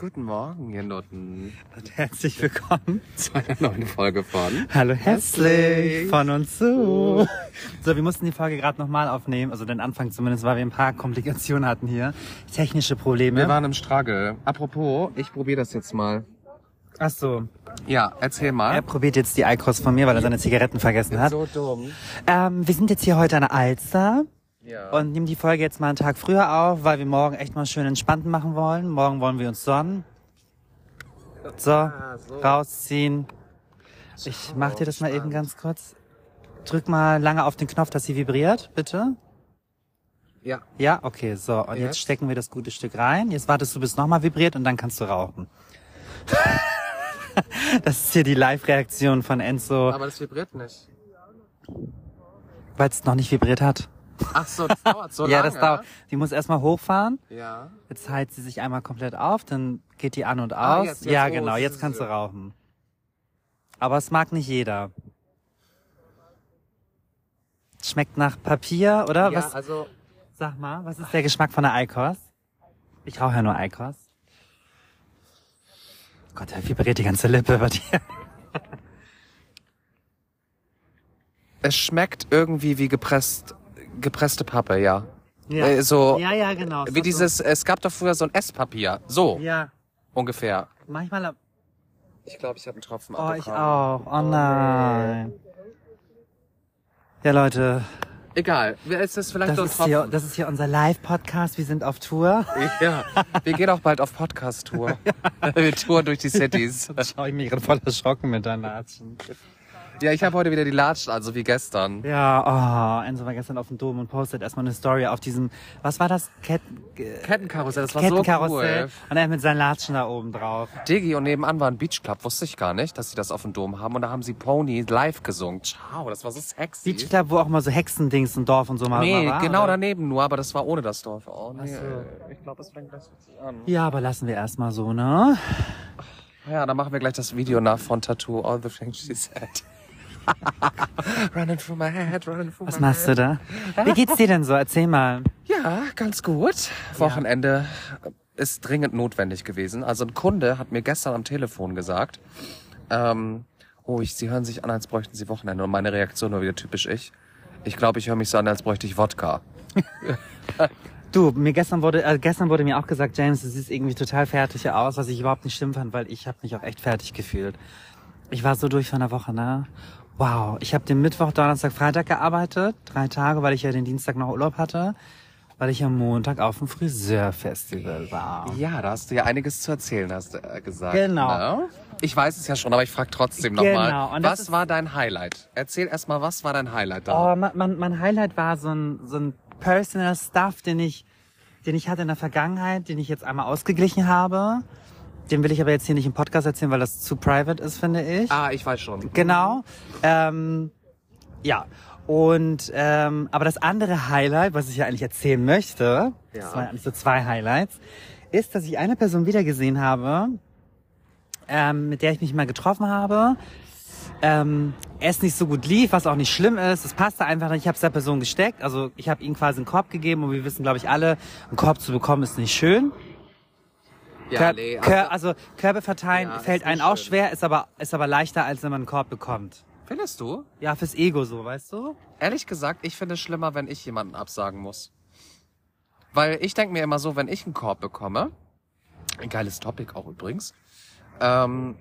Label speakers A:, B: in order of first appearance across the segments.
A: Guten Morgen, ihr Nutten.
B: Und herzlich willkommen
A: zu einer neuen Folge von
B: Hallo Hässlich von uns zu. So, wir mussten die Folge gerade nochmal aufnehmen, also den Anfang zumindest, weil wir ein paar Komplikationen hatten hier. Technische Probleme.
A: Wir waren im Struggle. Apropos, ich probiere das jetzt mal.
B: Ach so.
A: Ja, erzähl mal.
B: Er probiert jetzt die Eikos von mir, weil er seine Zigaretten vergessen hat.
A: So dumm.
B: Ähm, wir sind jetzt hier heute an der Alster.
A: Ja.
B: Und nehmen die Folge jetzt mal einen Tag früher auf, weil wir morgen echt mal schön entspannten machen wollen. Morgen wollen wir uns sonnen. So,
A: Ah, so.
B: rausziehen. Ich mach dir das mal eben ganz kurz. Drück mal lange auf den Knopf, dass sie vibriert, bitte.
A: ja.
B: Ja, okay, so. Und jetzt
A: Jetzt?
B: stecken wir das gute Stück rein. Jetzt wartest du, bis es nochmal vibriert und dann kannst du rauchen. das ist hier die Live-Reaktion von Enzo,
A: Aber das vibriert nicht.
B: weil es noch nicht vibriert hat.
A: Ach so, das dauert so
B: ja,
A: lange.
B: das dauert. Die muss erstmal hochfahren.
A: Ja.
B: Jetzt heizt sie sich einmal komplett auf, dann geht die an und
A: Ah,
B: aus.
A: jetzt- jetzt-
B: ja,
A: oh,
B: genau, jetzt kannst du rauchen. Aber es mag nicht jeder. Schmeckt nach Papier, oder?
A: Ja,
B: was?
A: also
B: Sag mal, was ist der Geschmack von der Eikos? Ich rauche ja nur Eikos. Gott, da vibriert die ganze Lippe bei dir.
A: es schmeckt irgendwie wie gepresst, gepresste Pappe, ja. Äh, so
B: ja, ja, genau.
A: wie dieses, es gab doch früher so ein Esspapier. So
B: Ja,
A: ungefähr.
B: manchmal.
A: Ich glaube, ich habe einen Tropfen
B: Oh, ich auch. Oh nein. Ja, Leute,
A: Egal. Ist das vielleicht
B: das
A: so ein
B: ist, hier, das ist hier unser Live-Podcast. Wir sind auf Tour.
A: Ja. Wir gehen auch bald auf Podcast-Tour. Wir touren durch die Cities.
B: Schau ich mich gerade voll erschrocken mit deinen Latschen.
A: Ja, ich habe heute wieder die Latschen, also wie gestern.
B: Ja, oh, Enzo war gestern auf dem Dom und postet erstmal eine Story auf diesem, was war das? Ketten,
A: Kettenkarussell, das war so
B: Kettenkarussell.
A: cool.
B: Und er mit seinen Latschen da oben drauf.
A: Digi und nebenan war ein Beachclub, wusste ich gar nicht, dass sie das auf dem Dom haben. Und da haben sie Pony live gesungen. Ciao, das war so sexy.
B: Beach Club, wo auch mal so Hexendings und Dorf und so mal
A: Nee,
B: mal war.
A: genau
B: oder?
A: daneben nur, aber das war ohne das Dorf. Oh, nee.
B: so.
A: Ich glaube, das fängt richtig an.
B: Ja, aber lassen wir erstmal so, ne?
A: Ja, dann machen wir gleich das Video nach von Tattoo, All the Things She Said. running through my head, running through
B: Was
A: my
B: machst
A: head.
B: du da? Wie geht's dir denn so? Erzähl mal.
A: Ja, ganz gut. Wochenende ist dringend notwendig gewesen. Also ein Kunde hat mir gestern am Telefon gesagt, ähm, oh, ich, Sie hören sich an, als bräuchten Sie Wochenende. Und meine Reaktion war wieder typisch ich. Ich glaube, ich höre mich so an, als bräuchte ich Wodka.
B: Du, mir gestern wurde, äh, gestern wurde mir auch gesagt, James, du siehst irgendwie total fertig aus, was ich überhaupt nicht schlimm fand, weil ich habe mich auch echt fertig gefühlt. Ich war so durch von der Woche, ne? Wow, ich habe den Mittwoch, Donnerstag, Freitag gearbeitet, drei Tage, weil ich ja den Dienstag noch Urlaub hatte, weil ich am Montag auf dem Friseurfestival war.
A: Ja, da hast du ja einiges zu erzählen, hast du äh, gesagt.
B: Genau.
A: Ne? Ich weiß es ja schon, aber ich frage trotzdem
B: Genau,
A: nochmal.
B: und das
A: Was war dein Highlight? Erzähl erstmal, was war dein Highlight da?
B: Oh, mein, mein, mein Highlight war so ein, so ein personal Stuff, den ich, den ich hatte in der Vergangenheit, den ich jetzt einmal ausgeglichen habe. Den will ich aber jetzt hier nicht im Podcast erzählen, weil das zu private ist, finde ich.
A: Ah, ich weiß schon.
B: Genau. Ähm, ja. Und ähm, aber das andere Highlight, was ich ja eigentlich erzählen möchte,
A: Ja.
B: das waren eigentlich so zwei Highlights, ist, dass ich eine Person wiedergesehen habe, ähm, mit der ich mich mal getroffen habe. Ähm, es nicht so gut lief, was auch nicht schlimm ist. Es passte einfach nicht. Ich habe es der Person gesteckt. Also ich habe ihm quasi einen Korb gegeben und wir wissen, glaube ich, alle, einen Korb zu bekommen ist nicht schön.
A: Ja,
B: Kör-
A: nee,
B: Kör- also Körbe verteilen
A: Ja,
B: fällt einem auch
A: schön.
B: schwer, ist aber ist aber leichter, als wenn man einen Korb bekommt.
A: Findest du?
B: Ja, fürs Ego so, weißt du?
A: Ehrlich gesagt, ich finde es schlimmer, wenn ich jemanden absagen muss. Weil ich denke mir immer so, wenn ich einen Korb bekomme, ein geiles Topic auch übrigens, ähm,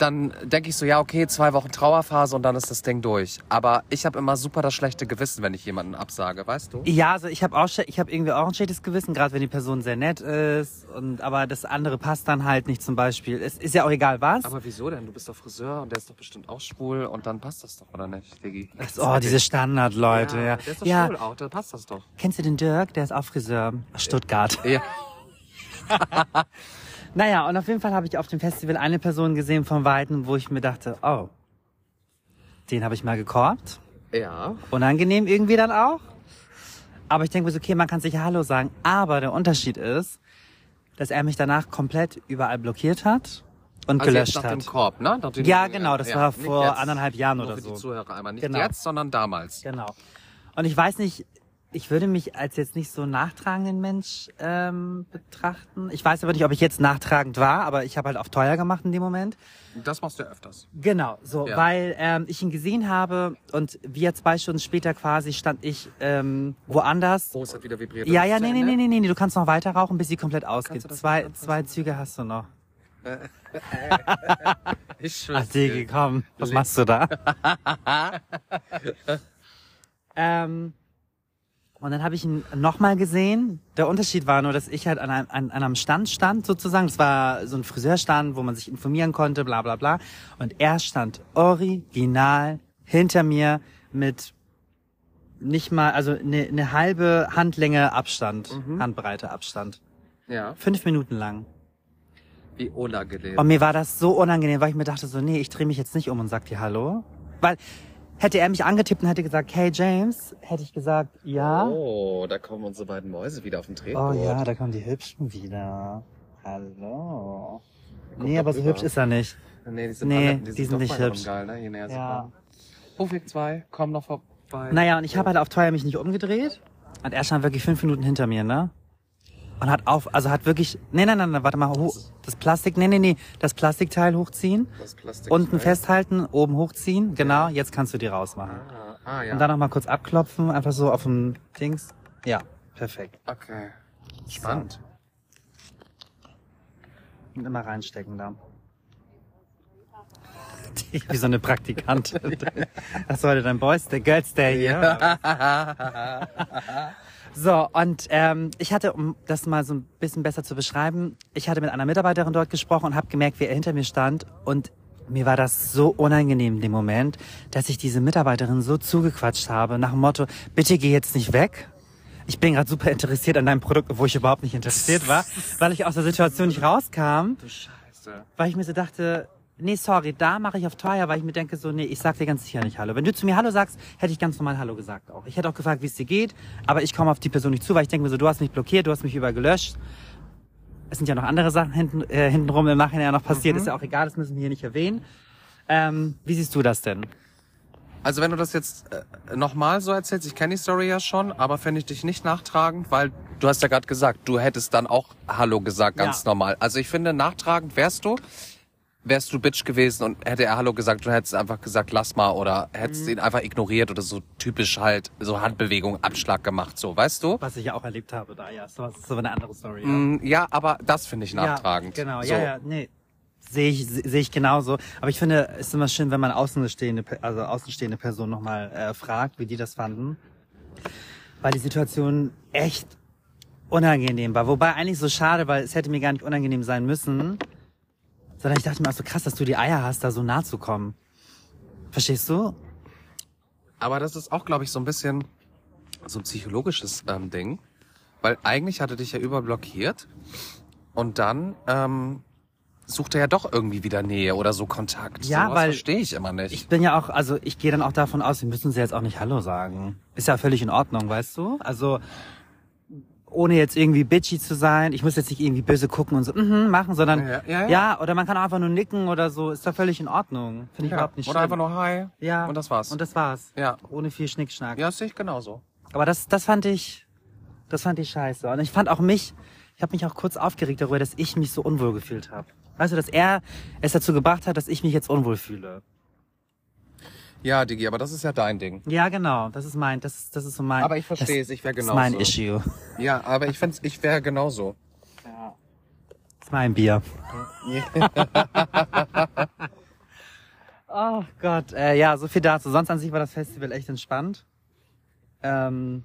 A: dann denke ich so, ja, okay, zwei Wochen Trauerphase und dann ist das Ding durch. Aber ich habe immer super das schlechte Gewissen, wenn ich jemanden absage, weißt du?
B: Ja, also ich habe auch ich habe irgendwie auch ein schlechtes Gewissen, gerade wenn die Person sehr nett ist und aber das andere passt dann halt nicht zum Beispiel. Es ist ja auch egal was.
A: Aber wieso denn? Du bist doch Friseur und der ist doch bestimmt auch schwul und dann passt das doch, oder nicht, Diggi?
B: oh, diese Standardleute, ja.
A: ja. Der ist doch
B: Ja,
A: schwul auch, dann passt das doch.
B: kennst du den Dirk? Der ist auch Friseur aus Stuttgart.
A: Ja.
B: Naja, und auf jeden Fall habe ich auf dem Festival eine Person gesehen von Weitem, wo ich mir dachte, oh, den habe ich mal gekorbt.
A: Ja.
B: Unangenehm irgendwie dann auch. Aber ich denke mir so, okay, man kann sicher Hallo sagen. Aber der Unterschied ist, dass er mich danach komplett überall blockiert hat und
A: Also
B: gelöscht
A: jetzt nach
B: hat.
A: dem Korb, ne? Nach dem-
B: Ja, genau, das war
A: nicht
B: vor anderthalb Jahren oder
A: für die
B: so.
A: Zuhörer einmal. Nicht
B: Genau.
A: jetzt, sondern damals.
B: Genau. Und ich weiß nicht, ich würde mich als jetzt nicht so nachtragenden Mensch ähm, betrachten. Ich weiß aber nicht, ob ich jetzt nachtragend war, aber ich habe halt auf teuer gemacht in dem Moment.
A: Das machst du öfters.
B: Genau, so,
A: Ja.
B: weil ähm, ich ihn gesehen habe und wir zwei Stunden später quasi stand ich ähm, woanders.
A: Oh, es hat wieder vibriert.
B: Ja, ja, nee, nee,
A: Ende?
B: nee, nee, nee, du kannst noch weiter rauchen, bis sie komplett ausgeht. Zwei, zwei Züge hast du noch.
A: Ich schwör's
B: Ach, Digi, komm, was machst du da? ähm, und dann habe ich ihn nochmal gesehen. Der Unterschied war nur, dass ich halt an einem, an, an einem Stand stand, sozusagen. Es war so ein Friseurstand, wo man sich informieren konnte, bla bla bla. Und er stand original hinter mir mit nicht mal, also eine, eine halbe Handlänge Abstand, Handbreite Abstand.
A: Ja,
B: Fünf Minuten lang.
A: wie unangenehm.
B: Und mir war das so unangenehm, weil ich mir dachte so, nee, ich drehe mich jetzt nicht um und sag dir Hallo. Weil hätte er mich angetippt und hätte gesagt, hey James, hätte ich gesagt, ja.
A: Oh, da kommen unsere beiden Mäuse wieder auf den
B: Oh
A: Tretboot.
B: ja, da kommen die Hübschen wieder. Hallo.
A: Guck
B: Nee, aber so hübsch ist er nicht.
A: Nee, die sind,
B: Nee,
A: alle,
B: die
A: die
B: sind nicht hübsch.
A: Geil, ne? Je näher sie
B: Ja.
A: kommen. Rufweg 2, komm noch vorbei.
B: Naja, und ich habe halt auf teuer mich nicht umgedreht. Und er stand wirklich fünf Minuten hinter mir, ne? Und hat auf, also hat wirklich, nee, nein, nein, nein, warte mal, hoch, das Plastik, nee, nee, nee, das Plastikteil hochziehen,
A: Das Plastik
B: unten festhalten, oben hochziehen, genau, jetzt kannst du die rausmachen.
A: Ah, ah ja.
B: Und dann noch mal kurz abklopfen, einfach so auf dem Dings. Ja, perfekt.
A: okay. Spannend.
B: Und immer reinstecken da. Wie so eine Praktikantin. Das war heute dein Boys, der Girls Day hier. So, und ähm, ich hatte, um das mal so ein bisschen besser zu beschreiben, ich hatte mit einer Mitarbeiterin dort gesprochen und habe gemerkt, wie er hinter mir stand. Und mir war das so unangenehm in dem Moment, dass ich diese Mitarbeiterin so zugequatscht habe, nach dem Motto, bitte geh jetzt nicht weg. Ich bin gerade super interessiert an deinem Produkt, wo ich überhaupt nicht interessiert war, weil ich aus der Situation nicht rauskam
A: Du Scheiße.
B: weil ich mir so dachte, nee, sorry, da mache ich auf teuer, weil ich mir denke so, nee, ich sag dir ganz sicher nicht Hallo. Wenn du zu mir Hallo sagst, hätte ich ganz normal Hallo gesagt auch. Ich hätte auch gefragt, wie es dir geht, aber ich komme auf die Person nicht zu, weil ich denke mir so, du hast mich blockiert, du hast mich überall gelöscht. Es sind ja noch andere Sachen hinten, äh, hintenrum im Nachhinein noch passiert, ist ja auch egal, das müssen wir hier nicht erwähnen. Ähm, wie siehst du das denn?
A: Also wenn du das jetzt äh, nochmal so erzählst, ich kenne die Story ja schon, aber fände ich dich nicht nachtragend, weil du hast ja gerade gesagt, du hättest dann auch Hallo gesagt, ganz
B: Ja.
A: normal. Also ich finde, nachtragend wärst du, wärst du Bitch gewesen und hätte er Hallo gesagt, du hättest einfach gesagt, lass mal oder hättest
B: Mhm.
A: ihn einfach ignoriert oder so typisch halt, so Handbewegung, Abschlag gemacht, so, weißt du?
B: Was ich ja auch erlebt habe da, ja. So, das ist so eine andere Story. Ja.
A: Mm, Ja, aber das finde ich nachtragend.
B: Ja, genau,
A: so.
B: ja, ja, nee. Sehe ich, se- sehe ich genauso. Aber ich finde, es ist immer schön, wenn man außenstehende, also außenstehende Person nochmal äh, fragt, wie die das fanden. Weil die Situation echt unangenehm war. Wobei eigentlich so schade, weil es hätte mir gar nicht unangenehm sein müssen. Sondern ich dachte mir auch so krass, dass du die Eier hast, da so nah zu kommen. Verstehst du?
A: Aber das ist auch, glaube ich, so ein bisschen so ein psychologisches ähm, Ding. Weil eigentlich hatte dich ja überblockiert und dann ähm, sucht er ja doch irgendwie wieder Nähe oder so Kontakt.
B: Ja,
A: Sowas
B: weil-
A: verstehe ich immer nicht.
B: Ich bin ja auch, also ich gehe dann auch davon aus, wir müssen sie jetzt auch nicht Hallo sagen. Ist ja völlig in Ordnung, weißt du? Also ohne jetzt irgendwie bitchy zu sein, ich muss jetzt nicht irgendwie böse gucken und so mhm, machen, sondern
A: Ja, ja, ja.
B: ja, oder man kann auch einfach nur nicken oder so, ist da völlig in Ordnung. Finde ich überhaupt nicht
A: Oder
B: schlimm.
A: einfach nur Hi.
B: ja,
A: Und das war's.
B: Und das war's.
A: ja.
B: Ohne viel Schnickschnack.
A: Ja, das sehe ich genauso.
B: Aber das, das fand ich, das fand ich scheiße. Und ich fand auch mich, ich habe mich auch kurz aufgeregt darüber, dass ich mich so unwohl gefühlt habe. Weißt du, dass er es dazu gebracht hat, dass ich mich jetzt unwohl fühle.
A: Ja, Digi, aber das ist ja dein Ding.
B: Ja, genau. Das ist mein, das das ist so mein.
A: Aber ich verstehe
B: das,
A: es, ich wäre
B: Das
A: genauso.
B: ist mein Issue.
A: Ja, aber ich find's, ich wäre genauso.
B: Ja. Das ist mein Bier. oh Gott, äh, ja, so viel dazu. Sonst an sich war das Festival echt entspannt. Ähm,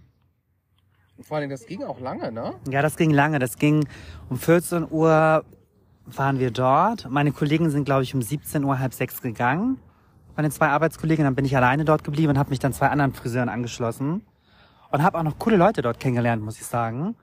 A: Vor allem, das ging auch lange, ne?
B: ja, das ging lange. Das ging um 14 Uhr waren wir dort. Meine Kollegen sind, glaube ich, um 17 Uhr, halb sechs gegangen. Meine zwei Arbeitskollegen, dann bin ich alleine dort geblieben und habe mich dann zwei anderen Friseuren angeschlossen. Und habe auch noch coole Leute dort kennengelernt, muss ich sagen.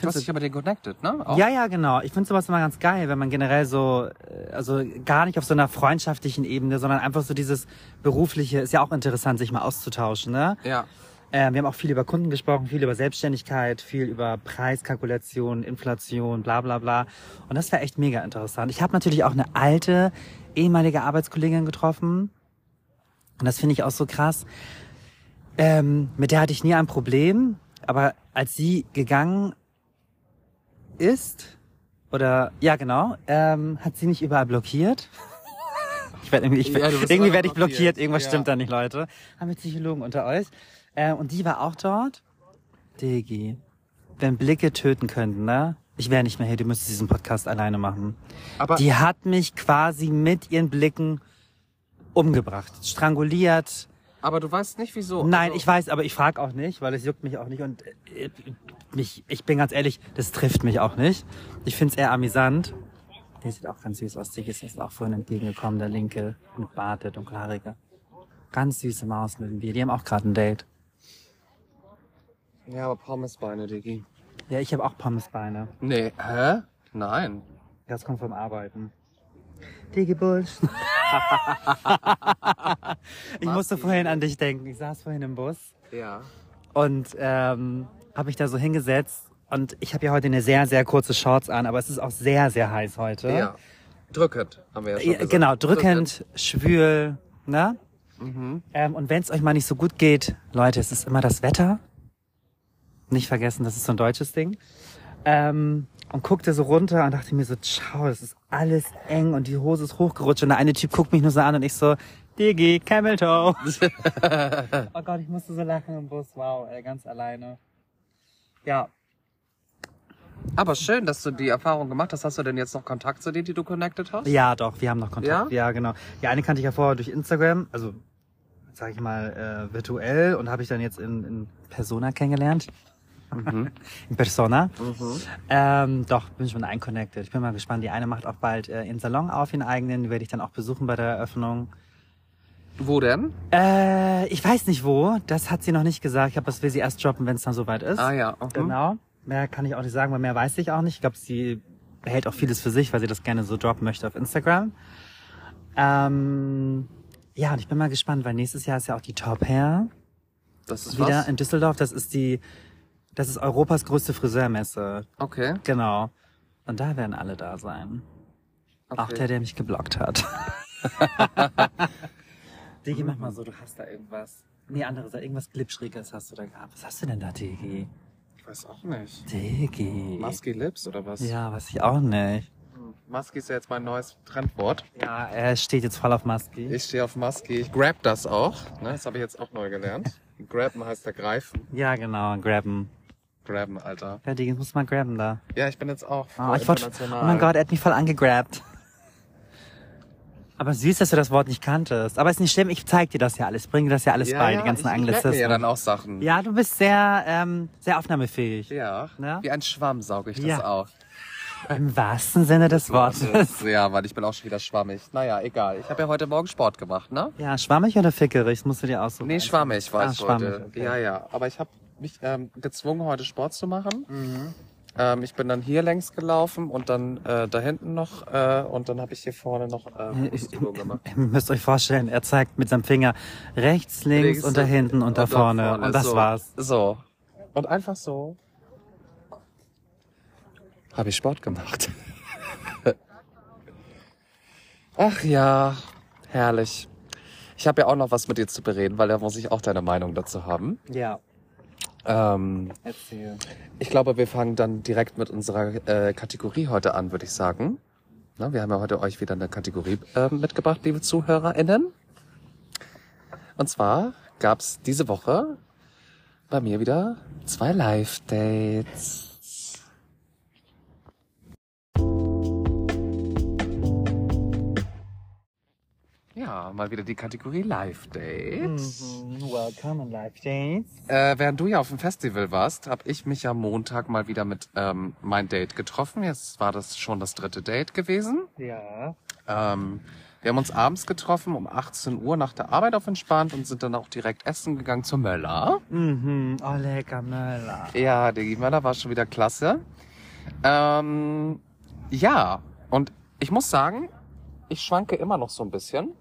A: Du hast dich aber den connected, ne? Auch?
B: Ja, ja, genau. Ich finde sowas immer ganz geil, wenn man generell so, äh, also gar nicht auf so einer freundschaftlichen Ebene, sondern einfach so dieses berufliche, ist ja auch interessant, sich mal auszutauschen, ne?
A: Ja.
B: Äh, wir haben auch viel über Kunden gesprochen, viel über Selbstständigkeit, viel über Preiskalkulation, Inflation, bla bla bla. Und das war echt mega interessant. Ich habe natürlich auch eine alte, ehemalige Arbeitskollegin getroffen. Und das finde ich auch so krass. Ähm, mit der hatte ich nie ein Problem, aber als sie gegangen ist, oder ja genau, ähm, hat sie mich überall blockiert. Ich werd irgendwie, ich,
A: Ja,
B: irgendwie werde ich blockiert,
A: blockiert,
B: irgendwas
A: ja.
B: stimmt da nicht, Leute. Haben wir Psychologen unter euch. Äh, und die war auch dort. Digi, wenn Blicke töten könnten, ne? Ich wäre nicht mehr hier, du müsstest diesen Podcast alleine machen.
A: Aber
B: Die hat mich quasi mit ihren Blicken umgebracht, stranguliert.
A: Aber du weißt nicht wieso.
B: Nein,
A: Also,
B: ich weiß, aber ich frage auch nicht, weil es juckt mich auch nicht und äh, mich, ich bin ganz ehrlich, das trifft mich auch nicht. Ich find's eher amüsant. Der sieht auch ganz süß aus. Dig ist auch vorhin entgegengekommen, der linke mit Bart, der dunkelhaarige. Ganz süße Maus mit dem Bier. Die haben auch gerade ein Date.
A: Ja, aber Pommesbeine, Diggi.
B: Ja, ich habe auch Pommesbeine.
A: Nee, hä? Nein.
B: Das kommt vom Arbeiten. Digi Bulsch. ich musste vorhin an dich denken. Ich saß vorhin im Bus
A: Ja.
B: und ähm, habe mich da so hingesetzt. Und ich habe ja heute eine sehr, sehr kurze Shorts an, aber es ist auch sehr, sehr heiß heute.
A: Ja. Drückend, haben wir ja schon
B: Ja,
A: gesagt.
B: genau, drückend, schwül, ne?
A: Mhm.
B: Ähm, und wenn es euch mal nicht so gut geht, Leute, es ist immer das Wetter. Nicht vergessen, das ist so ein deutsches Ding. Ähm, und guckte so runter und dachte mir so, ciao, das ist alles eng und die Hose ist hochgerutscht und der eine Typ guckt mich nur so an und ich so, Digi, Camel Toe. oh Gott, ich musste so lachen im Bus, wow, ey, ganz alleine. Ja,
A: Aber schön, dass du die Erfahrung gemacht hast. Hast du denn jetzt noch Kontakt zu denen, die du connected hast?
B: Ja, doch, wir haben noch Kontakt.
A: Ja?
B: Ja, genau. Die eine kannte ich ja vorher durch Instagram, also sag ich mal äh, virtuell und habe ich dann jetzt in, in Persona kennengelernt. in Persona. Ähm, doch, bin schon einconnected. Ich bin mal gespannt. Die eine macht auch bald äh, ihren Salon auf, ihren eigenen. Die werde ich dann auch besuchen bei der Eröffnung.
A: Wo denn?
B: Äh, ich weiß nicht wo. Das hat sie noch nicht gesagt. Ich glaube, das will sie erst droppen, wenn es dann soweit ist.
A: Ah ja. Mhm.
B: Genau. Mehr kann ich auch nicht sagen, weil mehr weiß ich auch nicht. Ich glaube, sie behält auch vieles für sich, weil sie das gerne so droppen möchte auf Instagram. Ähm, ja, und ich bin mal gespannt, weil nächstes Jahr ist ja auch die Top Hair
A: Das ist
B: wieder
A: was?
B: in Düsseldorf. Das ist die, das ist Europas größte Friseurmesse.
A: Okay.
B: Genau. Und da werden alle da sein. Auch
A: okay.
B: der, der mich geblockt hat. Digi, mach mal so, du hast da irgendwas. Nee, andere Seite, irgendwas Glitschriges hast du da gehabt. Was hast du denn da, Digi?
A: Ich weiß auch nicht.
B: Digi.
A: Musky Lips oder was?
B: Ja, weiß ich auch nicht.
A: Musky ist ja jetzt mein neues Trendwort.
B: Ja, er steht jetzt voll auf Musky.
A: Ich stehe auf Musky. Ich grab das auch. Ne? Das habe ich jetzt auch neu gelernt. Graben heißt ja greifen.
B: Ja, genau, grabben.
A: Graben, Alter.
B: Ja, Digi, muss mal grabben da.
A: Ja, ich bin jetzt auch
B: Oh,
A: voll
B: ich wollte, oh mein Gott, er hat mich voll angegrabt. Aber süß, dass du das Wort nicht kanntest. Aber ist nicht schlimm, ich zeig dir das ja alles. Bring dir das ja alles
A: ja,
B: bei,
A: ja,
B: die ganzen Anglizismen.
A: mir ja dann auch Sachen.
B: Ja, du bist sehr, ähm, sehr aufnahmefähig.
A: Ja.
B: Ne?
A: Wie ein Schwamm sauge ich das
B: Ja.
A: auf.
B: Im wahrsten Sinne des Wortes.
A: Ja, weil ich bin auch schon wieder schwammig. Naja, egal. Ich habe ja heute Morgen Sport gemacht, ne?
B: Ja, schwammig oder fickerig? Das musst du dir aussuchen.
A: Nee, schwammig war
B: Ah,
A: ich
B: schwammig,
A: heute.
B: okay.
A: Ja, ja. Aber ich habe mich ähm, gezwungen, heute Sport zu machen.
B: Mhm.
A: Ähm, ich bin dann hier längs gelaufen und dann äh, da hinten noch äh, und dann habe ich hier vorne noch äh, Brustübungen gemacht.
B: Ihr müsst euch vorstellen, er zeigt mit seinem Finger rechts, links,
A: Links
B: und da hinten und, da vorne. Und das
A: so.
B: war's.
A: So. Und einfach so habe ich Sport gemacht. Ach ja, herrlich. Ich habe ja auch noch was mit dir zu bereden, weil da muss ich auch deine Meinung dazu haben.
B: Ja,
A: Ähm,
B: erzähl.
A: ich glaube, wir fangen dann direkt mit unserer äh, Kategorie heute an, würde ich sagen. Na, wir haben ja heute euch wieder eine Kategorie äh, mitgebracht, liebe ZuhörerInnen. Und zwar gab's diese Woche bei mir wieder zwei Live-Dates. Ja, mal wieder die Kategorie Live-Dates.
B: Mhm, Welcome in Life Dates.
A: Äh, während du ja auf dem Festival warst, habe ich mich am Montag mal wieder mit ähm, mein Date getroffen. Jetzt war das schon das dritte Date gewesen.
B: Ja.
A: Ähm, wir haben uns abends getroffen um 18 Uhr nach der Arbeit auf entspannt und sind dann auch direkt essen gegangen zur Möller.
B: Mhm, oh lecker Möller.
A: Ja, der Möller war schon wieder klasse. Ähm, ja, und ich muss sagen, ich schwanke immer noch so ein bisschen,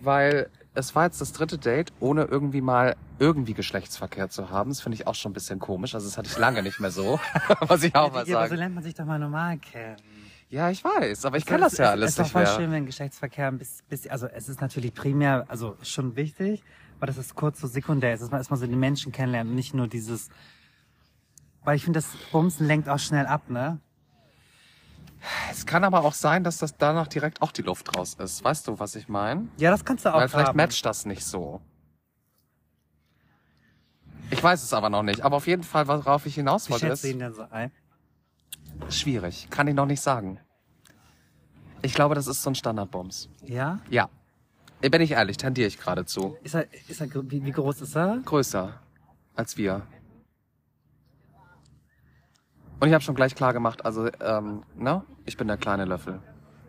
A: weil es war jetzt das dritte Date, ohne irgendwie mal irgendwie Geschlechtsverkehr zu haben. Das finde ich auch schon ein bisschen komisch. Also das hatte ich lange nicht mehr so, muss ich auch mal
B: Ja, aber so lernt man sich doch mal normal kennen.
A: Ja, ich weiß, aber ich
B: Es
A: kenne das
B: ist-
A: ja
B: es
A: alles
B: ist doch
A: nicht
B: voll
A: mehr.
B: schön, wenn Geschlechtsverkehr ein bisschen, also es ist natürlich primär, also schon wichtig, Aber das ist kurz so sekundär ist, dass man erstmal so die Menschen kennenlernt und nicht nur dieses, weil ich finde, das Bumsen lenkt auch schnell ab, ne?
A: Es kann aber auch sein, dass das danach direkt auch die Luft raus ist. Weißt du, was ich meine?
B: Ja, das kannst du auch
A: Weil vielleicht
B: haben.
A: matcht das nicht so. Ich weiß es aber noch nicht. Aber auf jeden Fall, worauf ich hinaus
B: Wie
A: wollte,
B: schätzt du
A: ist
B: ihn denn so ein?
A: schwierig. Kann ich noch nicht sagen. Ich glaube, das ist so ein Standardbums.
B: Ja?
A: Ja. Bin ich ehrlich, tendiere ich gerade zu.
B: Ist er, ist er, wie, wie groß ist er?
A: Größer als wir. Und ich habe schon gleich klar gemacht, also, ähm, ne? Ich bin der kleine Löffel.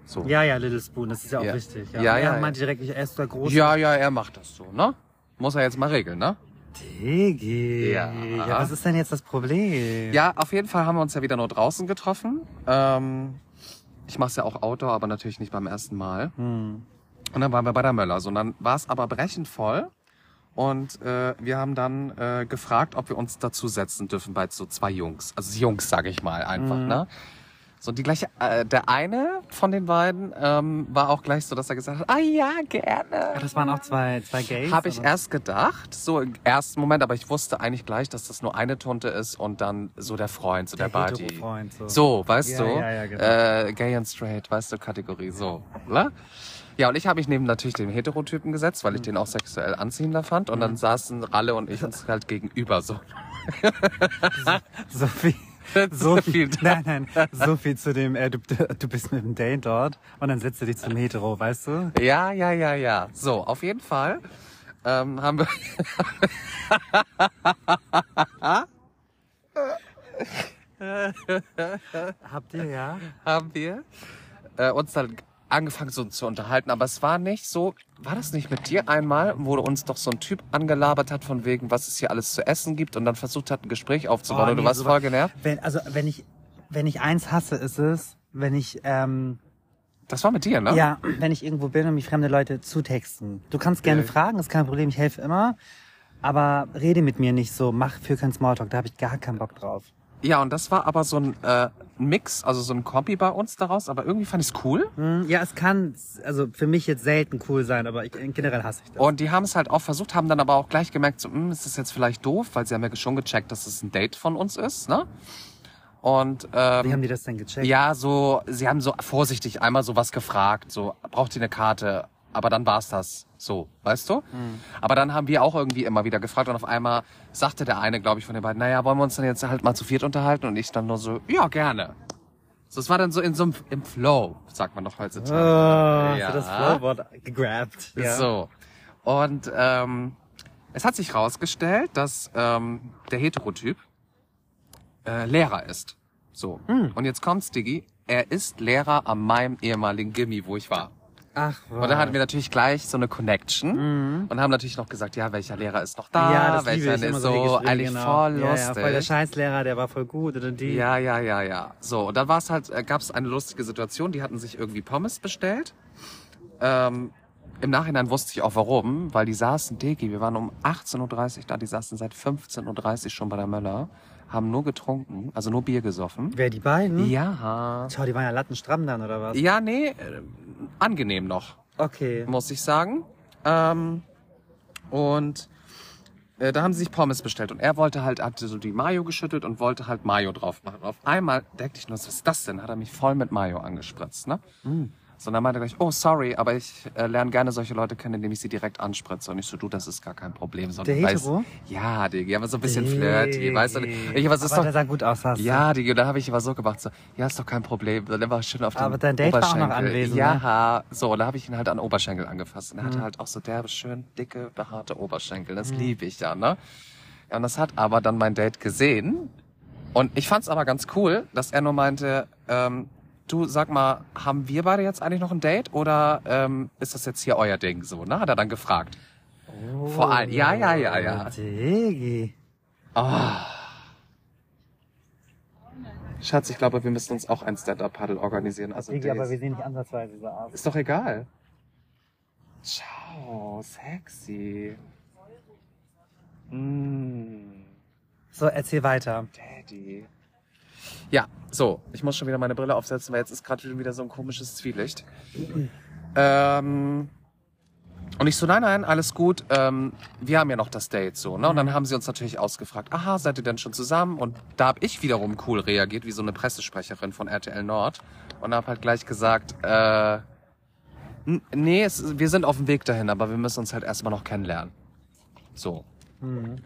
A: So.
B: Ja, ja, Little Spoon, das ist ja auch
A: Ja.
B: wichtig.
A: Ja,
B: er
A: ja, ja.
B: meinte direkt, er ist der große.
A: Ja, ja, er macht das so, ne? Muss er jetzt mal regeln, ne?
B: Digi.
A: Ja.
B: ja. Was ist denn jetzt das Problem?
A: Ja, auf jeden Fall haben wir uns ja wieder nur draußen getroffen. Ähm, ich mache es ja auch Outdoor, aber natürlich nicht beim ersten Mal.
B: Hm.
A: Und dann waren wir bei der Möllers. Und dann war es aber brechend voll. Und äh, wir haben dann äh, gefragt, ob wir uns dazu setzen dürfen bei so zwei Jungs. Also Jungs, sage ich mal einfach,
B: Mhm.
A: ne? So die gleiche, äh, der eine von den beiden ähm, war auch gleich so, dass er gesagt hat, ah ja, gerne.
B: Ach, das waren auch zwei, zwei Gays?
A: Habe ich
B: oder?
A: erst gedacht, so im ersten Moment, aber ich wusste eigentlich gleich, dass das nur eine Tunte ist und dann so der Freund, so der,
B: Der
A: Buddy.
B: So.
A: So, weißt
B: Ja,
A: du?
B: ja, ja, genau.
A: äh, gay and straight, weißt du, Kategorie, so. Ne? Ja, und ich habe mich neben natürlich den Heterotypen gesetzt, weil ich den auch sexuell anziehender fand. Und dann
B: Mhm.
A: saßen Ralle und ich uns halt gegenüber so.
B: So viel. So viel, nein, nein, so viel zu dem, äh, du, du bist mit dem Date dort und dann setzt du dich zum Hetero, weißt du?
A: Ja, ja, ja, ja. So, auf jeden Fall ähm, haben wir.
B: Habt ihr, ja?
A: haben wir äh, uns dann angefangen so zu unterhalten, aber es war nicht so, war das nicht mit dir einmal, wo uns doch so ein Typ angelabert hat von wegen, was es hier alles zu essen gibt und dann versucht hat, ein Gespräch aufzubauen
B: Oh,
A: und du
B: nee,
A: warst
B: so-
A: voll genervt?
B: Wenn, also, wenn ich, wenn ich eins hasse, ist es, wenn ich, ähm,
A: Das war mit dir, ne?
B: ja, wenn ich irgendwo bin und mich fremde Leute zutexten. Du kannst gerne
A: Ja.
B: fragen, ist kein Problem, ich helfe immer. Aber rede mit mir nicht so, mach für keinen Smalltalk, da habe ich gar keinen Bock drauf.
A: Ja, und das war aber so ein äh, Mix, also so ein Kombi bei uns daraus, aber irgendwie fand ich es cool.
B: Hm, Ja, es kann, also für mich jetzt selten cool sein, aber ich, generell hasse ich das.
A: Und die haben es halt auch versucht, haben dann aber auch gleich gemerkt, so, hm, ist das jetzt vielleicht doof, weil sie haben ja schon gecheckt, dass es ein Date von uns ist, ne? Und ähm,
B: Wie haben die das denn gecheckt?
A: Ja, so, sie haben so vorsichtig einmal so was gefragt, so, braucht ihr eine Karte? Aber dann war's das. So, weißt du?
B: Hm.
A: Aber dann haben wir auch irgendwie immer wieder gefragt und auf einmal sagte der eine, glaube ich, von den beiden, naja, wollen wir uns dann jetzt halt mal zu viert unterhalten? Und ich dann nur so, ja, gerne. So, es war dann so in so einem, im Flow, sagt man doch
B: Oh,
A: heutzutage.
B: hast du das Flowboard gegrabt. Ja.
A: So. Und ähm, es hat sich rausgestellt, dass ähm, der Heterotyp äh, Lehrer ist. So.
B: Hm.
A: Und jetzt kommt's, Diggi. Er ist Lehrer an meinem ehemaligen Gimmi, wo ich war.
B: Ach,
A: Und dann hatten wir natürlich gleich so eine Connection und haben natürlich noch gesagt, ja, welcher Lehrer ist noch da,
B: Mhm. ja, das
A: welcher
B: liebe ich immer
A: ist
B: so,
A: so,
B: Gespräche,
A: eigentlich
B: genau.
A: voll
B: ja,
A: lustig.
B: Ja, voll der Scheißlehrer, der war voll gut oder die.
A: Ja, ja, ja, ja. So, und dann war es halt, äh, gab es eine lustige Situation, die hatten sich irgendwie Pommes bestellt. Ähm, Im Nachhinein wusste ich auch warum, weil die saßen, Degi, wir waren um 18.30 Uhr da, die saßen seit 15.30 Uhr schon bei der Möller, haben nur getrunken, also nur Bier gesoffen.
B: Wer die beiden?
A: Ja.
B: Schau, die waren ja lattenstramm dann oder was?
A: Ja, nee, äh, angenehm noch,
B: Okay.
A: muss ich sagen. Ähm, und äh, da haben sie sich Pommes bestellt und er wollte halt, hatte so die Mayo geschüttelt und wollte halt Mayo drauf machen. Auf einmal deckte ich nur, was ist das denn? Hat er mich voll mit Mayo angespritzt, ne?
B: Mm.
A: So, dann meinte er gleich, oh, sorry, aber ich äh, lerne gerne solche Leute kennen, indem ich sie direkt anspritze. Und ich so, du, das ist gar kein Problem. So,
B: Der
A: du weißt-
B: Hetero?
A: Ja, Digi, aber so ein bisschen flirty, weißt du? Ich, was ist
B: aber
A: doch,
B: der sah gut aus, hast
A: ja, die, da habe ich aber so gemacht, so, ja, ist doch kein Problem. Dann war schön auf den
B: Aber dein Date war auch noch anwesend, ne?
A: Ja, so, da habe ich ihn halt an Oberschenkel angefasst. Und er
B: Mhm.
A: hatte halt auch so derbe, schön dicke, behaarte Oberschenkel. Das liebe ich ja, ne? Ja, und das hat aber dann mein Date gesehen. Und ich fand's aber ganz cool, dass er nur meinte, ähm, du, sag mal, haben wir beide jetzt eigentlich noch ein Date oder ähm, ist das jetzt hier euer Ding so, ne? Hat er dann gefragt. Vor allem, ja, ja, ja, ja.
B: Digi.
A: Schatz, ich glaube, wir müssen uns auch ein Stand-Up-Paddle organisieren. Also
B: Digi, aber wir sehen nicht ansatzweise so aus.
A: Ist doch egal. Ciao, sexy. Mm,
B: So, erzähl weiter.
A: Daddy. Ja, so, ich muss schon wieder meine Brille aufsetzen, weil jetzt ist gerade wieder so ein komisches Zwielicht. Ähm, Und ich so, nein, nein, alles gut. Ähm, wir haben ja noch das Date so, ne? Und dann haben sie uns natürlich ausgefragt, aha, seid ihr denn schon zusammen? Und da habe ich wiederum cool reagiert, wie so eine Pressesprecherin von RTL Nord. Und habe halt gleich gesagt, äh, n- nee, es, wir sind auf dem Weg dahin, aber wir müssen uns halt erstmal noch kennenlernen. So.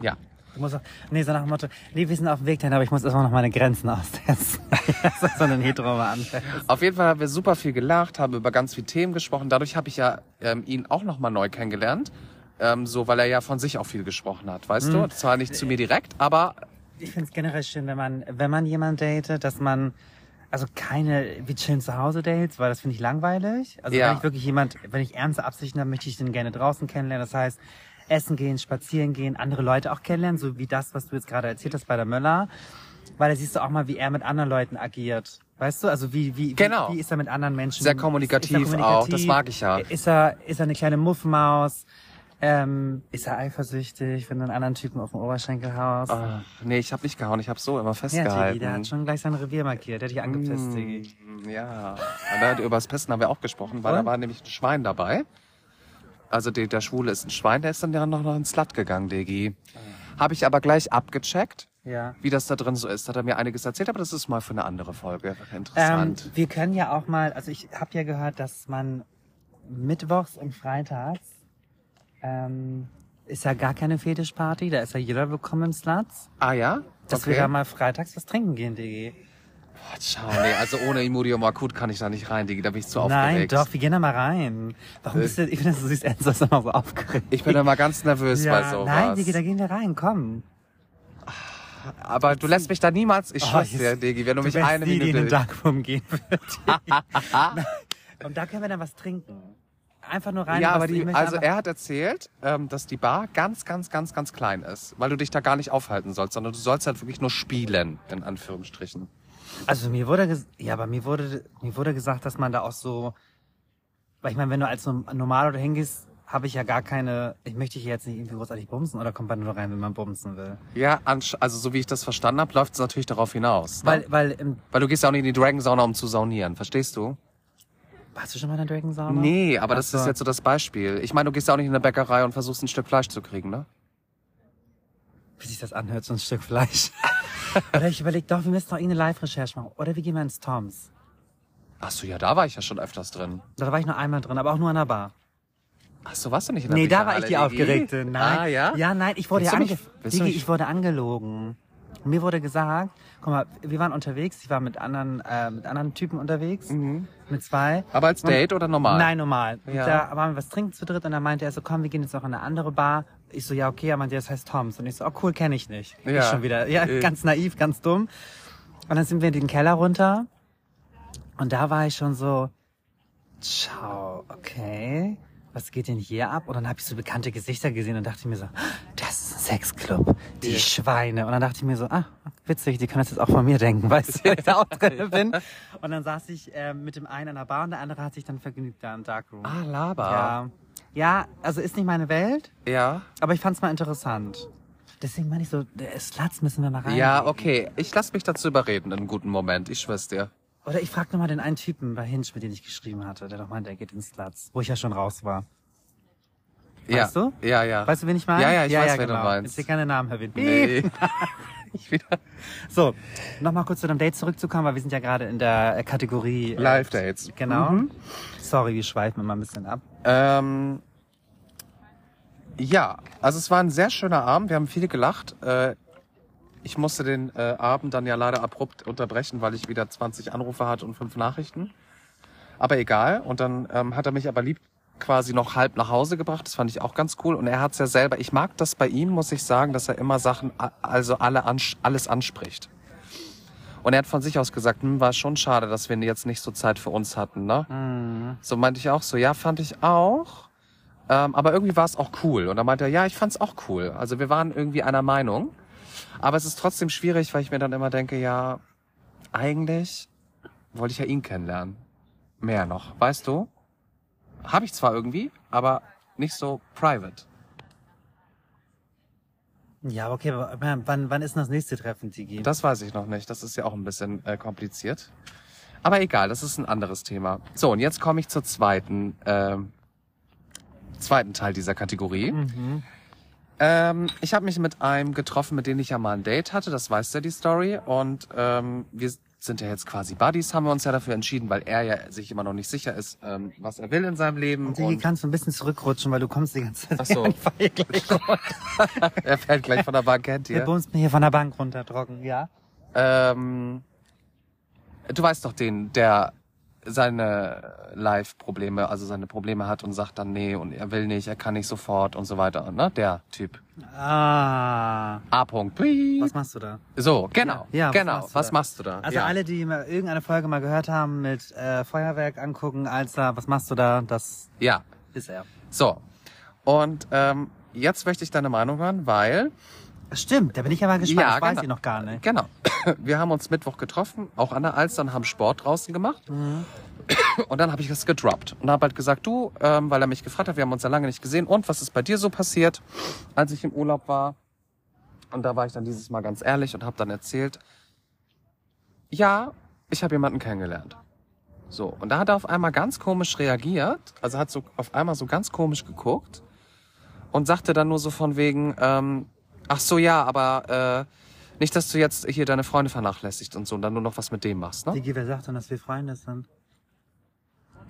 A: Ja.
B: Ich muss auch, nee, so nach dem Motto, nee, wir sind auf dem Weg dahin, aber ich muss erstmal noch meine Grenzen austesten. das ist so ein hetero anfängt.
A: Auf jeden Fall haben wir super viel gelacht, haben über ganz viele Themen gesprochen. Dadurch habe ich ja ähm, ihn auch nochmal neu kennengelernt. Ähm, so, weil er ja von sich auch viel gesprochen hat, weißt du? Zwar nicht zu mir direkt, aber
B: Ich finde es generell schön, wenn man, wenn man jemanden datet, dass man, also keine, wie chillen zu Hause Dates, weil das finde ich langweilig. Also
A: Ja.
B: wenn ich wirklich jemand, wenn ich ernste Absichten habe, möchte ich den gerne draußen kennenlernen. Das heißt, essen gehen, spazieren gehen, andere Leute auch kennenlernen, so wie das, was du jetzt gerade erzählt hast bei der Möller. Weil da siehst du auch mal, wie er mit anderen Leuten agiert. Weißt du, also wie, wie,
A: Genau.
B: wie, wie ist er mit anderen Menschen?
A: Sehr kommunikativ auch, das mag ich ja.
B: Ist er, ist er eine kleine Muffmaus? Ähm, ist er eifersüchtig, wenn du einen anderen Typen auf dem Oberschenkel haust?
A: ah, nee, ich habe nicht gehauen, ich habe so immer
B: Ja,
A: festgehalten.
B: Tigi, der hat schon gleich sein Revier markiert. Der hat dich angepisst.
A: Mm, Ja, und über das Pissen haben wir auch gesprochen, weil da
B: Und?
A: war nämlich ein Schwein dabei. Also der, der Schwule ist ein Schwein, der ist dann ja noch, noch ins Slut gegangen, Digi. Habe ich aber gleich abgecheckt,
B: Ja.
A: wie das da drin so ist. Hat er mir einiges erzählt, aber das ist mal für eine andere Folge
B: Ähm,
A: interessant.
B: wir können ja auch mal, also ich habe ja gehört, dass man mittwochs und freitags ähm, ist ja gar keine Fetischparty, da ist ja jeder willkommen im Sluts.
A: ah ja?
B: Dass wir da mal freitags was trinken gehen, Digi.
A: Boah, schau, nee, also ohne Imodium akut kann ich da nicht rein, Digi, da bin ich zu
B: Nein,
A: aufgeregt.
B: doch, wir gehen da mal rein. Warum
A: Äh.
B: bist du, ich finde, du siehst dass immer so aufgeregt.
A: Ich bin immer ganz nervös bei sowas.
B: nein, Digi, da gehen wir rein, komm.
A: aber du lässt mich da niemals, ich
B: Oh,
A: schwör's dir, Digi, wenn du, mich
B: wärst
A: eine
B: die, die in den
A: Minute...
B: Darkroom gehen wird. Und da können wir dann was trinken. Einfach nur rein.
A: Ja, aber
B: du-
A: die, also er hat erzählt, ähm, dass die Bar ganz, ganz, ganz, ganz klein ist, weil du dich da gar nicht aufhalten sollst, sondern du sollst halt wirklich nur spielen, in Anführungsstrichen.
B: Also mir wurde, ja, aber mir wurde, mir wurde gesagt, dass man da auch so, weil ich meine, wenn du als Nom- normal oder hingehst, habe ich ja gar keine, ich möchte hier jetzt nicht irgendwie großartig bumsen oder kommt man nur rein, wenn man bumsen will?
A: Ja, also so wie ich das verstanden habe, läuft es natürlich darauf hinaus. Ne?
B: Weil, weil, im,
A: weil du gehst ja auch nicht in die Dragon Sauna, um zu saunieren, verstehst du?
B: warst du schon mal in der Dragon Sauna?
A: Nee, aber
B: Ach
A: das
B: so.
A: ist jetzt so das Beispiel. Ich meine, du gehst ja auch nicht in eine Bäckerei und versuchst ein Stück Fleisch zu kriegen, ne?
B: Wie sich das anhört, so ein Stück Fleisch. oder ich überlege, doch, wir müssen doch irgendeine Live-Recherche machen. Oder wir gehen mal ins Toms.
A: Ach so, ja, da war ich ja schon öfters drin.
B: Da war ich nur einmal drin, aber auch nur in der Bar.
A: Ach so, warst du nicht in der
B: Nee, da war ich die
A: Digi?
B: Aufgeregte. Nein.
A: Ah, ja?
B: Ja, nein, ich wurde ja ange Digi, ich wurde angelogen. Mir wurde gesagt, guck mal, wir waren unterwegs, ich war mit anderen, äh, mit anderen Typen unterwegs, mit zwei.
A: Aber als Date oder normal?
B: Nein, normal.
A: Ja.
B: Da waren wir was trinken zu dritt und dann meinte er so, komm, wir gehen jetzt noch in eine andere Bar. Ich so, ja, okay, er meinte, das heißt Toms. Und ich so, oh cool, kenne ich nicht.
A: Ja.
B: Ich schon wieder. Ja,
A: Äh.
B: ganz naiv, ganz dumm. Und dann sind wir in den Keller runter und da war ich schon so, ciao, okay, was geht denn hier ab? Und dann habe ich so bekannte Gesichter gesehen und dachte mir so, das ist ein Sexclub, die
A: Ja.
B: Schweine. Und dann dachte ich mir so, ah, witzig, die können das jetzt auch von mir denken, weißt du, weil ich da auch drin bin. Und dann saß ich ähm, mit dem einen an der Bar und der andere hat sich dann vergnügt da im Darkroom.
A: Ah, Laber.
B: Ja. Ja, also ist nicht meine Welt,
A: Ja.
B: aber ich fand's mal interessant. Deswegen meine ich so, der Sluts müssen wir mal rein.
A: Ja, okay. Ich lass mich dazu überreden in einem guten Moment. Ich schwör's dir.
B: Oder ich frag noch mal den einen Typen bei Hinge, mit dem ich geschrieben hatte, der doch meinte, er geht ins Sluts, wo ich ja schon raus war.
A: Ja.
B: Weißt du?
A: Ja, ja.
B: Weißt du, wen ich meine?
A: Ja, ja, ich weiß, wen du
B: genau.
A: meinst.
B: Ich will keine Namen erwähnen.
A: Nee. ich wieder.
B: So, nochmal kurz zu dem Date zurückzukommen, weil wir sind ja gerade in der Kategorie äh,
A: Live Dates.
B: Genau. Sorry, wir schweifen immer ein bisschen ab.
A: Ähm, ja, also es war ein sehr schöner Abend. Wir haben viel gelacht. Äh, ich musste den äh, Abend dann ja leider abrupt unterbrechen, weil ich wieder 20 Anrufe hatte und fünf Nachrichten. Aber egal. Und dann ähm, hat er mich aber lieb quasi noch halb nach Hause gebracht. Das fand ich auch ganz cool. Und er hat's ja selber. Ich mag das bei ihm, muss ich sagen, dass er immer Sachen, also alle ans alles anspricht. Und er hat von sich aus gesagt, hm, war schon schade, dass wir jetzt nicht so Zeit für uns hatten, ne?
B: Mhm.
A: So meinte ich auch so, ja, fand ich auch. Ähm, aber irgendwie war es auch cool. Und dann meinte er, ja, ich fand's auch cool. Also wir waren irgendwie einer Meinung. Aber es ist trotzdem schwierig, weil ich mir dann immer denke, ja, eigentlich wollte ich ja ihn kennenlernen. Mehr noch, weißt du? Habe ich zwar irgendwie, aber nicht so private.
B: Ja, okay, aber wann, wann ist denn das nächste Treffen, Tigi?
A: Das weiß ich noch nicht. Das ist ja auch ein bisschen äh, kompliziert. Aber egal, das ist ein anderes Thema. So, und jetzt komme ich zur zweiten, ähm, zweiten Teil dieser Kategorie.
B: Mhm.
A: Ähm, ich habe mich mit einem getroffen, mit dem ich ja mal ein Date hatte, das weiß ja die Story. Und ähm, wir sind ja jetzt quasi Buddies, haben wir uns ja dafür entschieden, weil er ja sich immer noch nicht sicher ist, ähm, was er will in seinem Leben.
B: Und Digi, kannst du ein bisschen zurückrutschen, weil du kommst die ganze Zeit.
A: Ach so. Er fällt gleich von der Bankett
B: Der
A: hier.
B: bumst mir hier von der Bank runter trocken, ja?
A: Ähm, du weißt doch den, der seine Live-Probleme, also seine Probleme hat und sagt dann nee und er will nicht, er kann nicht sofort und so weiter, ne? Der Typ.
B: Ah.
A: A. -Punkt.
B: Was machst du da?
A: So, genau.
B: Ja, was
A: genau.
B: machst du
A: was
B: da?
A: machst du da?
B: Also
A: ja.
B: alle, die mal irgendeine Folge mal gehört haben mit äh, Feuerwerk angucken, Alster, was machst du da? Das
A: Ja.
B: ist er.
A: So. Und ähm, jetzt möchte ich deine Meinung hören, weil
B: Stimmt, da bin ich aber gespannt.
A: Ja,
B: ich weiß
A: genau.
B: ihn noch gar nicht.
A: Genau. Wir haben uns Mittwoch getroffen, auch an der Alster und haben Sport draußen gemacht.
B: Mhm.
A: Und dann habe ich das gedroppt und habe halt gesagt, du, ähm, weil er mich gefragt hat, wir haben uns ja lange nicht gesehen. Und was ist bei dir so passiert, als ich im Urlaub war? Und da war ich dann dieses Mal ganz ehrlich und habe dann erzählt, ja, ich habe jemanden kennengelernt. So, und da hat er auf einmal ganz komisch reagiert, also hat so auf einmal so ganz komisch geguckt und sagte dann nur so von wegen, ähm, ach so ja, aber äh, nicht, dass du jetzt hier deine Freunde vernachlässigt und so und dann nur noch was mit dem machst, ne?
B: Digi, wer sagt denn, dass wir Freunde sind?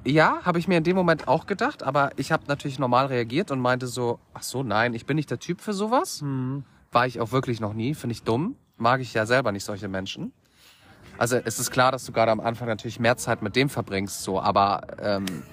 A: Ja, habe ich mir in dem Moment auch gedacht, aber ich habe natürlich normal reagiert und meinte so, ach so, nein, ich bin nicht der Typ für sowas.
B: Hm.
A: War ich auch wirklich noch nie, finde ich dumm. Mag ich ja selber nicht solche Menschen. Also es ist klar, dass du gerade am Anfang natürlich mehr Zeit mit dem verbringst, so, aber ähm,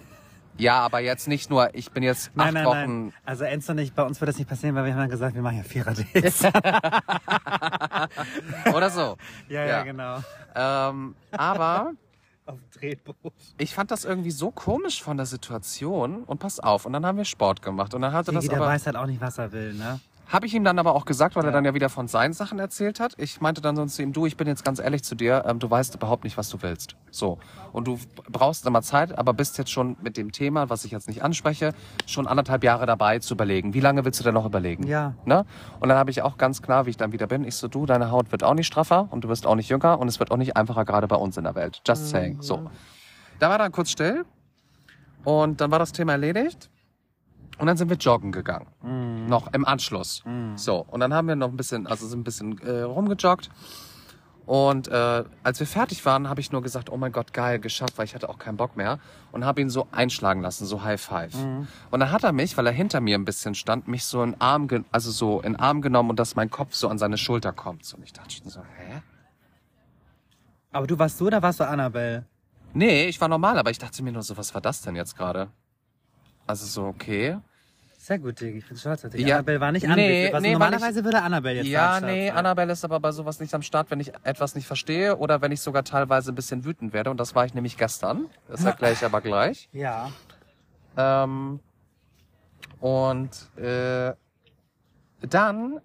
A: ja, aber jetzt nicht nur, ich bin jetzt acht
B: Nein, nein,
A: Wochen.
B: nein. Also Enzo nicht, bei uns wird das nicht passieren, weil wir haben ja gesagt, wir machen ja Vierer-Dates.
A: Oder so.
B: ja, ja,
A: Ja.
B: genau.
A: Ähm, aber
B: Auf dem Tretboot.
A: ich fand das irgendwie so komisch von der Situation und pass auf. Und dann haben wir Sport gemacht und dann hatte
B: Digi,
A: das
B: der
A: aber.
B: weiß halt auch nicht, was er will, ne?
A: Habe ich ihm dann aber auch gesagt, weil er dann ja wieder von seinen Sachen erzählt hat. Ich meinte dann sonst zu ihm, du, ich bin jetzt ganz ehrlich zu dir, ähm, du weißt überhaupt nicht, was du willst. So. Und du brauchst immer Zeit, aber bist jetzt schon mit dem Thema, was ich jetzt nicht anspreche, schon anderthalb Jahre dabei zu überlegen. Wie lange willst du denn noch überlegen?
B: Ja.
A: Ne? Und dann habe ich auch ganz klar, wie ich dann wieder bin, ich so, du, deine Haut wird auch nicht straffer und du wirst auch nicht jünger und es wird auch nicht einfacher, gerade bei uns in der Welt. Just saying. So. Da war dann kurz still und dann war das Thema erledigt. Und dann sind wir joggen gegangen. Noch im Anschluss. So. Und dann haben wir noch ein bisschen, also sind ein bisschen äh, rumgejoggt. Und äh, als wir fertig waren, habe ich nur gesagt, oh mein Gott, geil, geschafft, weil ich hatte auch keinen Bock mehr. Und habe ihn so einschlagen lassen, so High Five. Und dann hat er mich, weil er hinter mir ein bisschen stand, mich so in Arm, also so in Arm genommen und dass mein Kopf so an seine Schulter kommt. So, und ich dachte schon so, hä?
B: Aber du warst du oder warst du Annabelle?
A: Nee, ich war normal, aber ich dachte mir nur so, was war das denn jetzt gerade? Also so, okay.
B: Sehr gut, Digi. Ich bin stolz auf dich.
A: Ja.
B: Annabelle war nicht
A: Nee,
B: anwesend.
A: Nee,
B: normalerweise würde Annabelle jetzt
A: Ja, nee,
B: sein.
A: Annabelle ist aber bei sowas nicht am Start, wenn ich etwas nicht verstehe oder wenn ich sogar teilweise ein bisschen wütend werde. Und das war ich nämlich gestern. Das erkläre ich aber gleich.
B: Ja.
A: Ähm, und äh, dann,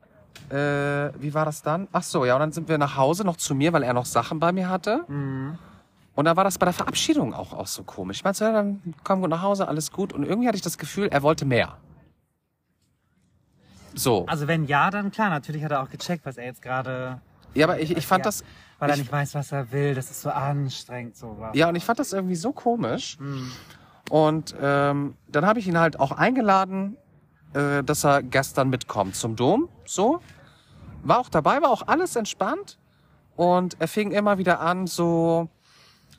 A: äh, wie war das dann? Ach so, ja, und dann sind wir nach Hause noch zu mir, weil er noch Sachen bei mir hatte.
B: Mhm.
A: Und dann war das bei der Verabschiedung auch, auch so komisch. Ich meinte, ja, dann komm gut nach Hause, alles gut. Und irgendwie hatte ich das Gefühl, er wollte mehr. So.
B: Also wenn ja, dann klar, natürlich hat er auch gecheckt, was er jetzt gerade...
A: Ja, aber ich, ich fand
B: ja,
A: das,
B: Weil er
A: ich-
B: nicht weiß, was er will. Das ist so anstrengend, sowas.
A: ja, und ich fand das irgendwie so komisch.
B: Mhm.
A: Und ähm, dann habe ich ihn halt auch eingeladen, äh, dass er gestern mitkommt zum Dom. So. War auch dabei, war auch alles entspannt. Und er fing immer wieder an, so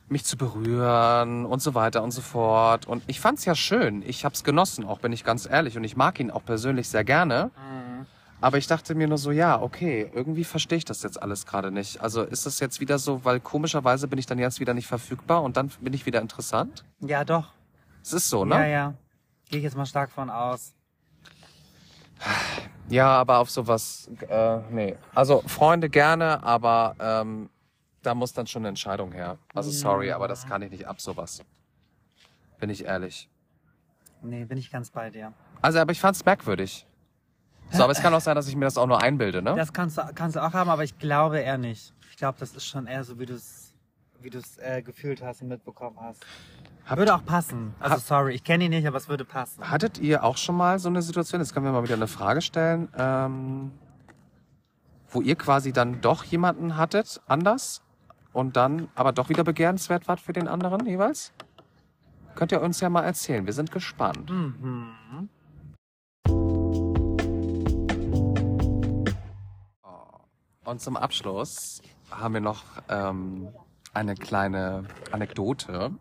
A: mich zu berühren und so weiter und so fort. Und ich fand's ja schön. Ich hab's genossen, auch bin ich ganz ehrlich. Und ich mag ihn auch persönlich sehr gerne.
B: Mhm.
A: Aber ich dachte mir nur so, ja, okay, irgendwie verstehe ich das jetzt alles gerade nicht. Also ist das jetzt wieder so, weil komischerweise bin ich dann jetzt wieder nicht verfügbar und dann bin ich wieder interessant?
B: Ja, doch.
A: Es ist so,
B: Ja,
A: ne?
B: ja. Gehe ich jetzt mal stark von aus.
A: Ja, aber auf sowas, äh, nee. Also Freunde gerne, aber ähm, da muss dann schon eine Entscheidung her. Also sorry, aber das kann ich nicht ab, sowas. Bin ich ehrlich.
B: Nee, bin ich ganz bei dir.
A: Also, aber ich fand's merkwürdig. So, aber es kann auch sein, dass ich mir das auch nur einbilde, ne?
B: Das kannst du, kannst du auch haben, aber ich glaube eher nicht. Ich glaube, das ist schon eher so, wie du es wie du's, äh, gefühlt hast und mitbekommen hast.
A: Habt-
B: würde auch passen. Also
A: Hab-
B: sorry, ich kenne ihn nicht, aber es würde passen.
A: Hattet ihr auch schon mal so eine Situation, jetzt können wir mal wieder eine Frage stellen, ähm, wo ihr quasi dann doch jemanden hattet, anders, und dann aber doch wieder begehrenswert war für den anderen jeweils? Könnt ihr uns ja mal erzählen. Wir sind gespannt.
B: Mhm.
A: Und zum Abschluss haben wir noch ähm, eine kleine Anekdote.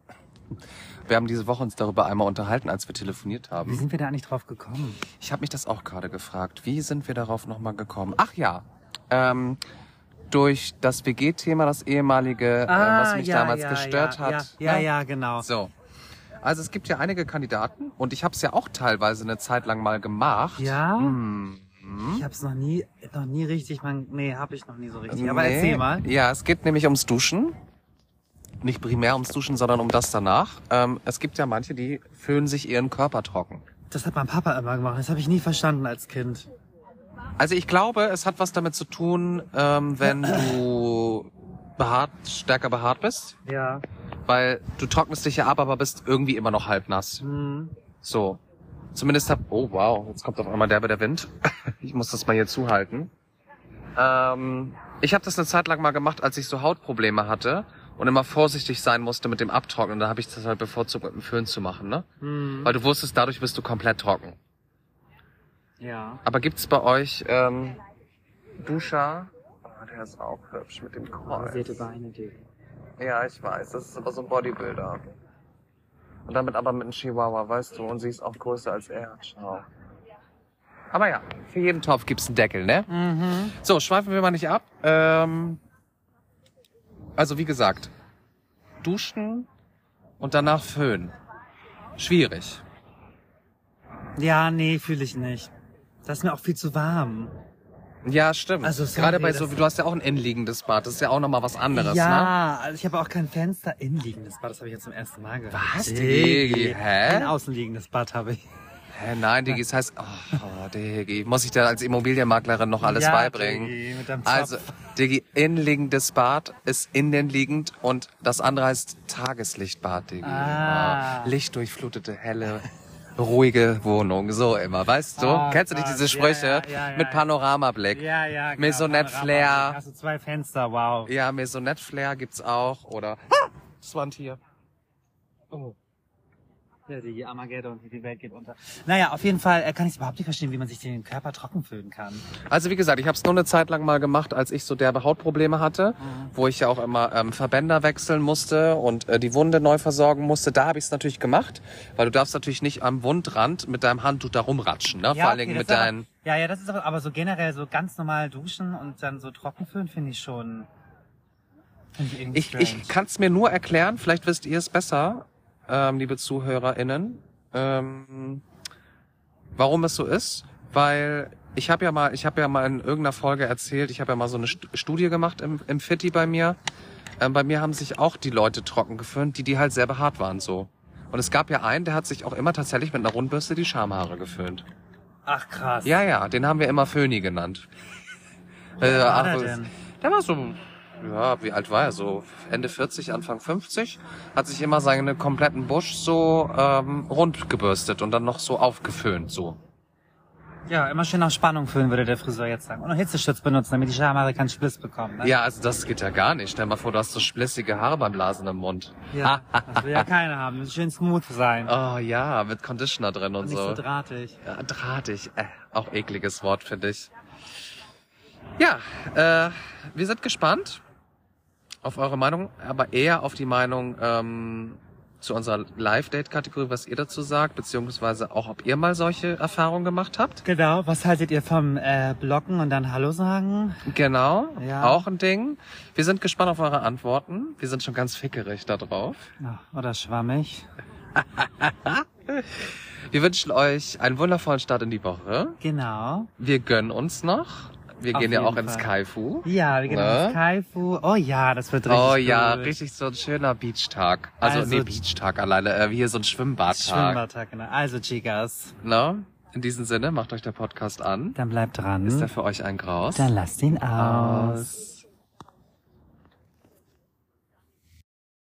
A: Wir haben diese Woche uns darüber einmal unterhalten, als wir telefoniert haben.
B: Wie sind wir da eigentlich drauf gekommen?
A: Ich habe mich das auch gerade gefragt. Wie sind wir darauf nochmal gekommen? Ach ja, ähm, durch das WG-Thema, das ehemalige, äh, was mich damals gestört
B: Ah, ja,
A: hat.
B: Ja, ja,
A: ne?
B: ja, genau.
A: So. Also es gibt ja einige Kandidaten und ich habe es ja auch teilweise eine Zeit lang mal gemacht.
B: Ja?
A: Hm.
B: Ich hab's noch nie, noch nie richtig, man, nee, hab ich noch nie so richtig. Aber
A: Nee.
B: erzähl mal.
A: Ja, es geht nämlich ums Duschen. Nicht primär ums Duschen, sondern um das danach. Ähm, es gibt ja manche, die föhnen sich ihren Körper trocken.
B: Das hat mein Papa immer gemacht. Das habe ich nie verstanden als Kind.
A: Also ich glaube, es hat was damit zu tun, ähm, wenn du behaart, stärker behaart bist.
B: Ja.
A: Weil du trocknest dich ja ab, aber bist irgendwie immer noch halb nass.
B: Hm.
A: So. Zumindest hab, oh wow, jetzt kommt auf einmal derbe der Wind. Ich muss das mal hier zuhalten. Ähm, ich habe das eine Zeit lang mal gemacht, als ich so Hautprobleme hatte und immer vorsichtig sein musste mit dem Abtrocknen. Da habe ich das halt bevorzugt mit dem Föhn zu machen, ne?
B: Hm.
A: Weil du wusstest, dadurch bist du komplett trocken.
B: Ja.
A: Aber gibt's bei euch ähm, Duscher? Ah, der ist auch hübsch mit dem Kreuz.
B: Beine, Digga.
A: Ja, ich weiß. Das ist aber so ein Bodybuilder. Und damit aber mit einem Chihuahua, weißt du, und sie ist auch größer als er. Schau. Aber ja, für jeden Topf gibt's einen Deckel, ne?
B: Mhm.
A: So, schweifen wir mal nicht ab. Ähm, also wie gesagt, duschen und danach föhnen. Schwierig.
B: Ja, nee, fühle ich nicht. Das ist mir auch viel zu warm.
A: Ja, stimmt.
B: Also, sorry,
A: Gerade bei so,
B: das-
A: du hast ja auch ein innenliegendes Bad, das ist ja auch nochmal was anderes, ne?
B: ja, also ich habe auch kein Fenster innenliegendes Bad. Das habe ich jetzt zum ersten Mal gehört.
A: Was,
B: Digi?
A: Digi? Hä?
B: Ein außenliegendes Bad habe ich.
A: Hä, nein, Digi, es heißt, oh, oh Digi, muss ich dir als Immobilienmaklerin noch alles
B: ja,
A: beibringen?
B: Digi, mit deinem Zopf.
A: Also, Digi, innenliegendes Bad ist innenliegend und das andere heißt Tageslichtbad, Digi.
B: Ah.
A: Oh, lichtdurchflutete, helle, ruhige Wohnung, so immer, weißt du?
B: Oh
A: Kennst du nicht diese Sprüche?
B: ja, ja,
A: Mit Panoramablick.
B: Ja, ja, klar.
A: Maisonette Flair.
B: Hast du zwei Fenster, wow.
A: Ja, Maisonette Flair gibt's auch, oder, ah, das war ein Tier. Oh.
B: Ja, die Armageddon, die Welt geht unter. Naja, auf jeden Fall äh, kann ich überhaupt nicht verstehen, wie man sich den Körper trocken fühlen kann.
A: Also wie gesagt, ich habe es nur eine Zeit lang mal gemacht, als ich so derbe Hautprobleme hatte, wo ich ja auch immer ähm, Verbänder wechseln musste und äh, die Wunde neu versorgen musste. Da habe ich es natürlich gemacht, weil du darfst natürlich nicht am Wundrand mit deinem Handtuch da rumratschen, ne? Vor allen Dingen
B: okay,
A: mit deinen.
B: Ja, ja, das ist aber, aber so generell so ganz normal duschen und dann so trocken fühlen, finde ich schon. Find ich irgendwie
A: Ich, ich kann es mir nur erklären, vielleicht wisst ihr es besser, ähm, liebe ZuhörerInnen, ähm, warum es so ist. Weil ich habe ja mal, ich habe ja mal in irgendeiner Folge erzählt, ich habe ja mal so eine St- Studie gemacht im, im Fitti bei mir. Ähm, bei mir haben sich auch die Leute trocken geföhnt, die die halt sehr behaart waren so. Und es gab ja einen, der hat sich auch immer tatsächlich mit einer Rundbürste die Schamhaare geföhnt.
B: Ach krass.
A: Ja, ja, den haben wir immer Föhni genannt.
B: Wie alt war
A: ach,
B: der denn?
A: der war so, ja, wie alt war er? So Ende 40, Anfang 50. Hat sich immer seinen kompletten Busch so ähm, rund gebürstet und dann noch so aufgeföhnt, so.
B: Ja, immer schön auf Spannung füllen, würde der Friseur jetzt sagen. Und noch Hitzeschutz benutzen, damit die Schamhaare keinen Spliss bekommen. Ne?
A: Ja, also das geht ja gar nicht. Stell mal vor, du hast so splissige Haare beim Blasen im Mund.
B: ja. Das will ja keiner haben. Muss schön smooth sein.
A: Oh ja, mit Conditioner drin und
B: Und nicht
A: so.
B: so drahtig.
A: Ja, drahtig. Äh, auch ekliges Wort, finde ich. Ja, äh, wir sind gespannt auf eure Meinung, aber eher auf die Meinung ähm, zu unserer Live-Date-Kategorie, was ihr dazu sagt, beziehungsweise auch, ob ihr mal solche Erfahrungen gemacht habt.
B: Genau. Was haltet ihr vom äh, Blocken und dann Hallo sagen?
A: Genau,
B: Ja.
A: auch ein Ding. Wir sind gespannt auf eure Antworten. Wir sind schon ganz fickerig da drauf.
B: Ja, oder schwammig?
A: Wir wünschen euch einen wundervollen Start in die Woche.
B: Genau.
A: Wir gönnen uns noch. Wir
B: Auf
A: gehen ja auch ins
B: Fall.
A: Kaifu.
B: Ja, wir gehen
A: Ne?
B: ins Kaifu. Oh ja, das wird richtig
A: Oh ja,
B: gut.
A: richtig so ein schöner Beachtag. Also,
B: Also-
A: nee, Beachtag alleine, äh, wie hier so ein Schwimmbadtag.
B: Schwimmbadtag, genau. Also, Chicas,
A: Ne? In diesem Sinne, macht euch der Podcast an.
B: dann bleibt dran.
A: Ist er für euch ein Graus?
B: Dann lasst ihn aus.
A: aus.